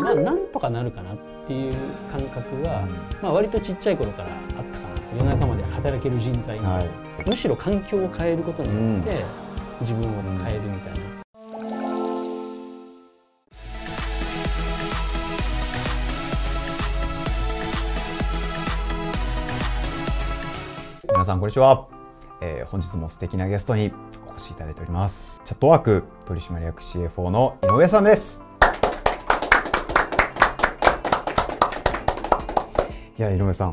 ななんとかなるかなっていう感覚が、まあ、割とちっちゃい頃からあったかな。夜中まで働ける人材に、はい、むしろ環境を変えることによって、自分を変えるみたいな。皆さんこんにちは、えー、本日も素敵なゲストにお越しいただいております。チャットワーク取締役 CFO の井上さんですや井上さん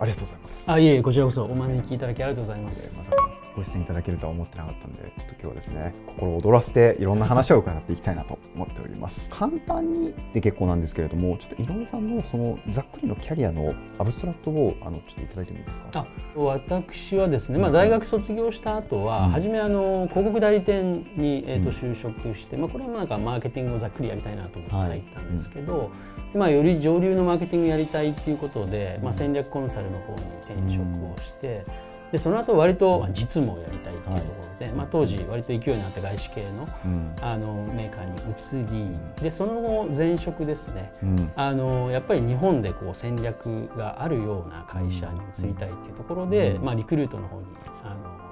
ありがとうございます。あいえこちらこそお招きいただきありがとうございます、ご出演いただけるとは思ってなかったんでちょっと今日はですね心躍らせていろんな話を伺っていきたいなと思っております。簡単にで結構なんですけれどもちょっと井上さんのそのざっくりのキャリアのアブストラクトをあのちょっといただいてもいいですか？あ私はですね、まあ、大学卒業した後は、うん、初めあの広告代理店に、えー、と就職して、うん、まあ、これはなんかマーケティングをざっくりやりたいなと思って入ったんですけど、はいうん、まあ、より上流のマーケティングやりたいっていうことで、まあ、戦略コンサルの方に転職をして。でその後割と実務をやりたいっていうところで、はい、まあ、当時割と勢いのあった外資系のうん、あのメーカーに移りでその後前職ですね、うん、あのやっぱり日本でこう戦略があるような会社に移りたいっていうところで、うん、まあ、リクルートの方に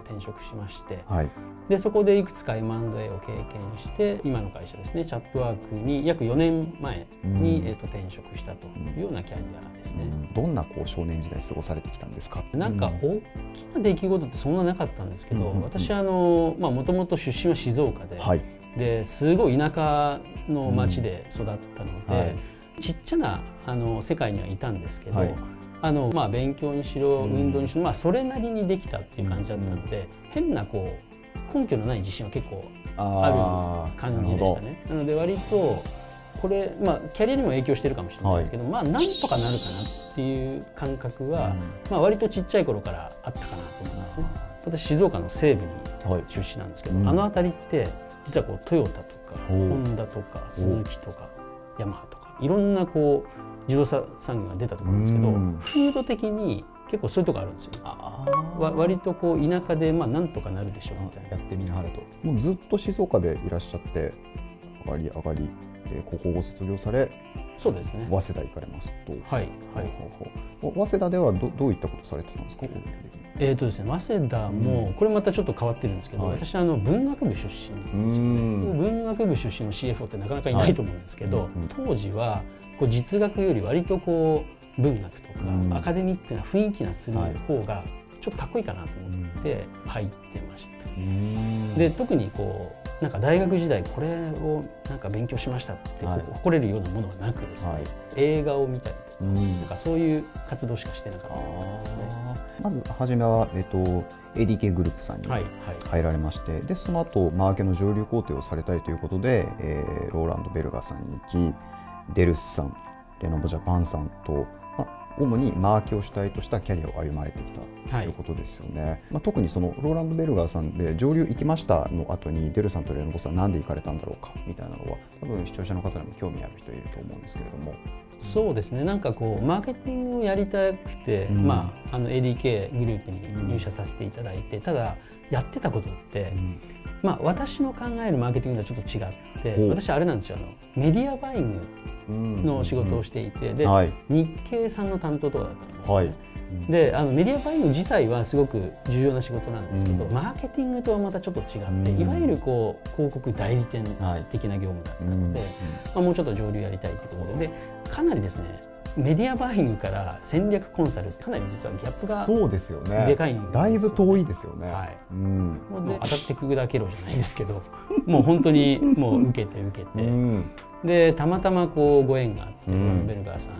転職しまして、はい、でそこでいくつか M&A を経験して今の会社ですねチャットワークに約4年前に、うん、えー、と転職したというようなキャリアですね、うん、どんなこう少年時代過ごされてきたんですか？なんか大きな出来事ってそんななかったんですけど、うん、私あのもともと出身は静岡で、はい、ですごい田舎の町で育ったので、はい、ちっちゃなあの世界にはいたんですけど、はいあのまあ、勉強にしろ運動にしろ、まあ、それなりにできたっていう感じだったので、変なこう根拠のない自信は結構ある感じでしたね。なので割とこれ、まあ、キャリアにも影響してるかもしれないですけど、はい、まあなんとかなるかなっていう感覚は、うん、まあ、割とちっちゃい頃からあったかなと思いますね。私静岡の西部に出身なんですけど、はい、あの辺りって実はこうトヨタとかホンダとかスズキとかヤマハとかいろんなこう自動車産業が出たところなんですけど、風土的に結構そういうとこあるんですよ。わ割とこう田舎でまあなんとかなるでしょうみたいな。やってみなはれと。もうずっと静岡でいらっしゃって上がり上がりで高校を卒業され。そうですね。早稲田行かれますと。はいはい。早稲田ではどどういったことされてたんですか？えーとですね、早稲田も、これまたちょっと変わってるんですけど、私あの文学部出身なんですよね。文学部出身の CFO ってなかなかいないと思うんですけど、当時はこう実学より割とこう文学とか、アカデミックな雰囲気がする方がちょっとかっこいいかなと思って入ってました。で特にこうなんか大学時代これをなんか勉強しましたって誇れるようなものはなくですね、はい、映画を見たりとか,、なんかそういう活動しかしてなかったですね。まず初めは、えっと、ADK グループさんに入られまして、はいはい、でその後マーケの上流工程をされたいということで、えー、ローランド・ベルガーさんに行きデルスさんレノボジャパンさんと、まあ、主にマーケを主体としたキャリアを歩まれてきたということですよね、はい、まあ、特にそのローランド・ベルガーさんで上流行きましたの後にデルさんとレノボさんなんで行かれたんだろうかみたいなのは多分視聴者の方でも興味ある人いると思うんですけれども。そうですね。なんかこうマーケティングをやりたくて、うん、まあ、あの ADK グループに入社させていただいて、ただやってたことって、うん、まあ、私の考えるマーケティングとはちょっと違って私あれなんですよ。あのメディアバイングの仕事をしていて、で、はい、日経さんの担当とかだったんですね。はいであのメディアバイング自体はすごく重要な仕事なんですけど、うん、マーケティングとはまたちょっと違って、うん、いわゆるこう広告代理店的な業務だったので、はい、まあ、もうちょっと上流やりたいということででかなりですねメディアバイングから戦略コンサルってかなり実はギャップがそうですよね。でかいね、だいぶ遠いですよね。はい、うん、もうで当たってくだけろじゃないですけどもう本当にもう受けて受けて、うん、でたまたまこうご縁があって、うん、ベルガーさん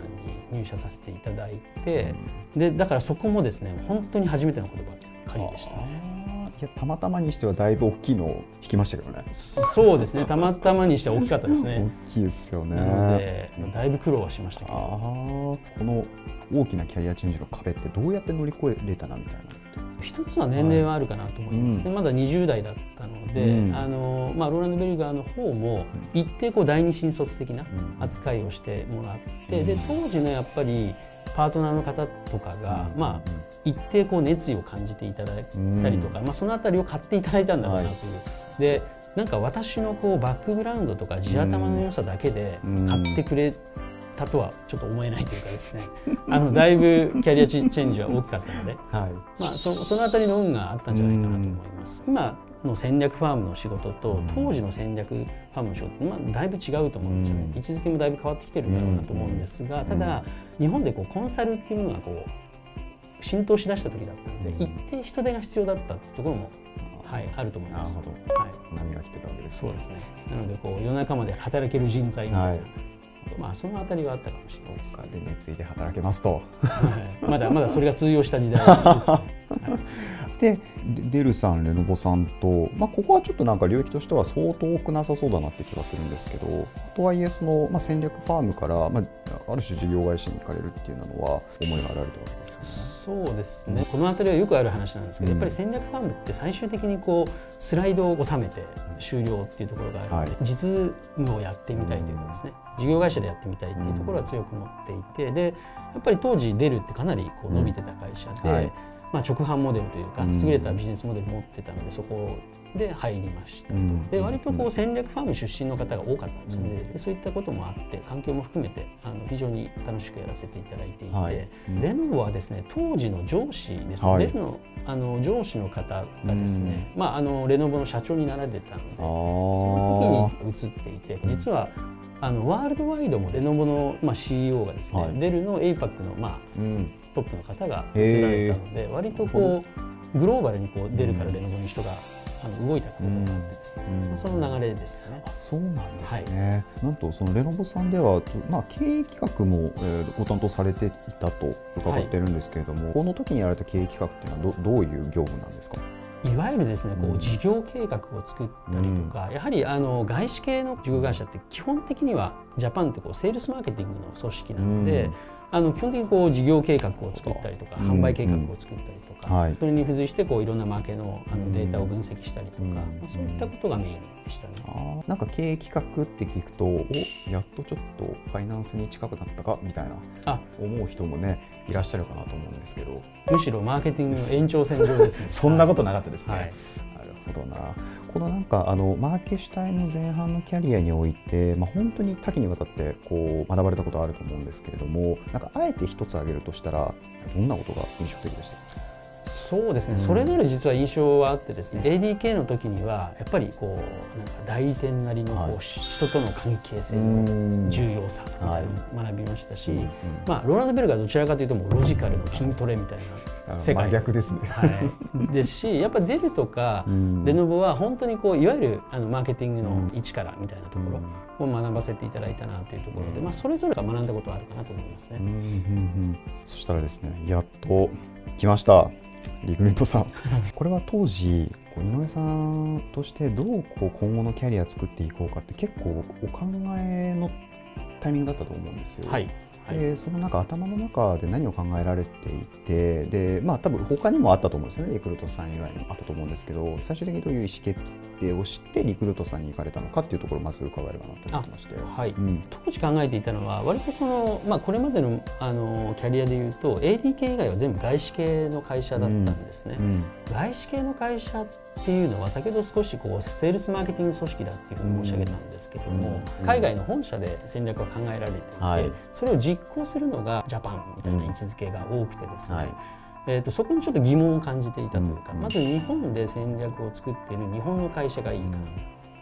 に入社させていただいて、でだからそこもですね本当に初めての言葉仮でしたね。いやたまたまにしてはだいぶ大きいのを引きましたけどね。そうですね。たまたまにしては大きかったですね。大きいですよね。だいぶ苦労はしましたけど。この大きなキャリアチェンジの壁ってどうやって乗り越えれたなみたいな。一つは年齢はあるかなと思います。ね、はい、まだ20代だったので、うん、あのまあ、ローランド・ベルガーの方も一定こう第二新卒的な扱いをしてもらって、うん、で当時のやっぱりパートナーの方とかが、うん、まあ、一定こう熱意を感じていただいたりとか、まあ、その辺りを買っていただいたんだろうなという。はい、でなんか私のこうバックグラウンドとか地頭の良さだけで買ってくれたとはちょっと思えないというかですね。あのだいぶキャリアチェンジは大きかったので、はい。まあ、そその辺りの運があったんじゃないかなと思います。今の戦略ファームの仕事と当時の戦略ファームの仕事、まあ、だいぶ違うと思うんですよね、位置づけもだいぶ変わってきてるんだろうなと思うんですが、ただ日本でこうコンサルっていうものがこう浸透しだした時だったんで、一定人手が必要だったってところもはい、あると思います。はい、波が来てたわけです、ね、そうですね。なのでこう夜中まで働ける人材みたいな、はい、まあそのあたりはあったかもしれないです、ね。で熱意で働けますと、はい、まだまだそれが通用した時代ですね。はい、でデルさんレノボさんと、まあ、ここはちょっとなんか領域としては相当多くなさそうだなって気がするんですけどとはいえその、まあ、戦略ファームから、まあ、ある種事業会社に行かれるっていうのは思いがあられたわけですよね。そうですね、この辺りはよくある話なんですけど、うん、やっぱり戦略ファームって最終的にこうスライドを収めて終了っていうところがあるので、はい、実務をやってみたいというかですね、事業会社でやってみたいっていうところは強く持っていてでやっぱり当時出るってかなりこう伸びてた会社で。はいまあ、直販モデルというか優れたビジネスモデル持ってたのでそこで入りました、うん、で割とこう戦略ファーム出身の方が多かったんですよね、でそういったこともあって環境も含めてあの非常に楽しくやらせていただいていて、はい、レノボはですね当時の上司ですね、はい、レノあの上司の方がですね、まあ、あのレノボの社長になられてたのでその時に移っていて実はあのワールドワイドもレノボの、まあ、CEO がですね、はい、デルの APAC の、まあ、うん。トップの方が移られたので割とこうグローバルにこう出るからレノボに人があの動いたことがあってですね、うん、その流れですね。あそうなんですね、はい、なんとそのレノボさんでは、まあ、経営企画も、えー、ご担当されていたと伺ってるんですけれども、はい、この時にやられた経営企画っていうのはどどういう業務なんですか？いわゆるですねこう事業計画を作ったりとか、うん、やはりあの外資系の事業会社って基本的にはジャパンってこうセールスマーケティングの組織なので、うんあの基本的にこう事業計画を作ったりとか販売計画を作ったりとか、うん。うん、それに付随してこういろんなマーケのあのデータを分析したりとか、うん、まあ、そういったことがメインでしたね。あなんか経営企画って聞くとおやっとちょっとファイナンスに近くなったかみたいなあ。思う人もねいらっしゃるかなと思うんですけど。むしろマーケティングの延長線上ですね。そんなことなかったですね。はいほどな。このなんかあのマーケシュタイの前半のキャリアにおいて、まあ、本当に多岐にわたってこう学ばれたことあると思うんですけれどもなんかあえて一つ挙げるとしたらどんなことが印象的でしたそうですね、うん、それぞれ実は印象はあってですね ADK の時にはやっぱりこうなんか代理店なりのこう、はい、人との関係性の重要さみたいなのを学びましたし、はい、まあ、ローランド・ベルがどちらかというともうロジカルの筋トレみたいな世界。逆ですね、はい、ですしやっぱデルとかレノボは本当にこういわゆるあのマーケティングの一からみたいなところを学ばせていただいたなというところで、まあ、それぞれが学んだことはあるかなと思いますね。うんうんうん、そしたらですねやっと来ました。リクルートさん。これは当時井上さんとしてどうこう今後のキャリア作っていこうかって結構お考えのタイミングだったと思うんですよ。はいでその中頭の中で何を考えられていてでまあ多分他にもあったと思うんですよね。リクルートさん以外にもあったと思うんですけど最終的にどういう意思決定をしてリクルートさんに行かれたのかっていうところをまず伺えればなと思ってまして、はい。うん、当時考えていたのは割とその、まあ、これまでのあのキャリアでいうと ADK 以外は全部外資系の会社だったんですね。うん。うん、外資系の会社っていうのは先ほど少しこうセールスマーケティング組織だっていうふうに申し上げたんですけども、海外の本社で戦略が考えられていて、はい、それを実行するのがジャパンみたいな位置づけが多くてですね、はいえーと、そこにちょっと疑問を感じていたというか、まず日本で戦略を作っている日本の会社がいいか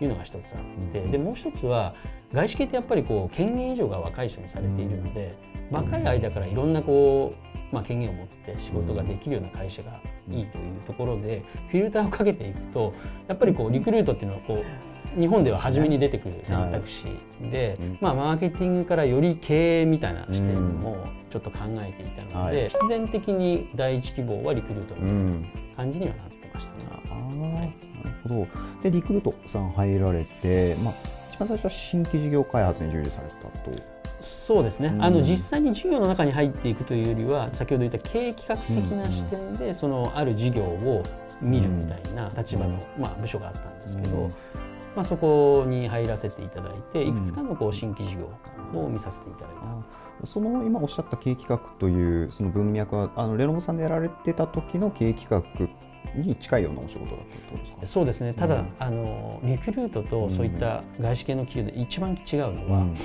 いうのが一つあって、でもう一つは外資系ってやっぱりこう権限以上が若い人にされているので、若い間からいろんなこうまあ、権限を持って仕事ができるような会社がいいというところでフィルターをかけていくとやっぱりこうリクルートっていうのはこう日本では初めに出てくる選択肢で、まあ、マーケティングからより経営みたいな視点もちょっと考えていたので、必然的に第一希望はリクルートみたいな感じにはなってましたね。あなるほど。でリクルートさん入られて、まあ、一番最初は新規事業開発に従事されたと。そうですね、うん、あの実際に事業の中に入っていくというよりは先ほど言った経営企画的な視点で、そのある事業を見るみたいな立場の、まあ、部署があったんですけど、まあ、そこに入らせていただいていくつかのこう新規事業を見させていただいた。その今おっしゃった経営企画というその文脈はあのレノボさんでやられてた時の経営企画に近いようなお仕事だったってですか？そうですね。ただ、うん、あのリクルートとそういった外資系の企業で一番違うのは、うん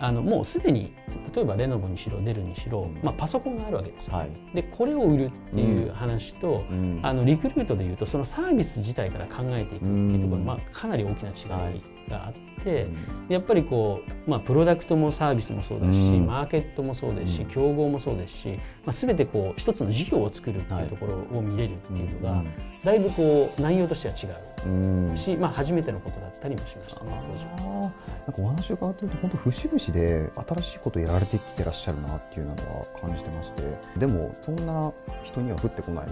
あのもうすでに例えばレノボにしろデルにしろ、まあ、パソコンがあるわけですよ、ね、はい、でこれを売るっていう話と、うん、あのリクルートでいうとそのサービス自体から考えていくっていうところ、まあ、かなり大きな違いがあって、うん、やっぱりこう、まあ、プロダクトもサービスもそうだし、うん、マーケットもそうですし競合もそうですし、まあ、全てこう一つの事業を作るっていうところを見れるっていうのが、だいぶこう内容としては違うし、まあ、初めてのことだったりもしましたねなんかお話を伺ってると本当節々で新しいことをやられてきてらっしゃるなっていうのは感じてましてでもそんな人には降ってこない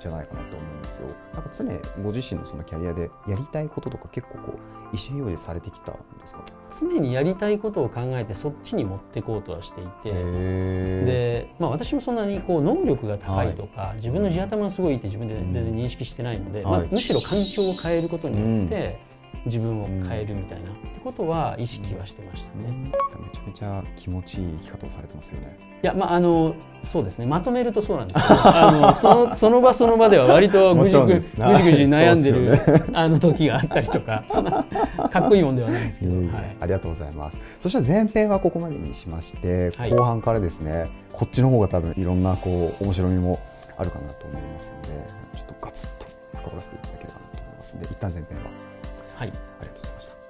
じゃないかなと思うんですよ。なんか常ご自身のそのキャリアでやりたいこととか結構こう意思表示されてきたんですか？常にやりたいことを考えてそっちに持っていこうとはしていてで、まあ、私もそんなにこう能力が高いとか、はい、自分の地頭がすごいって自分で全然認識してないので、うん、まあ、むしろ環境を変えることによって、うん自分を変えるみたいな、ってことは意識はしてましたね、めちゃめちゃ気持ちいい生き方をされてますよね。いやまああのそうですね。まとめるとそうなんですけど あのそのその場その場では割とぐじぐぐじぐじ悩んでる、ね、あの時があったりとかそんなかっこいいもんではないんですけど、はい、ありがとうございます。そしたら前編はここまでにしまして、はい、後半からですねこっちの方が多分いろんなこう面白みもあるかなと思いますのでちょっとガツッと深掘らせていただければなと思いますので一旦前編ははい、ありがとうございました。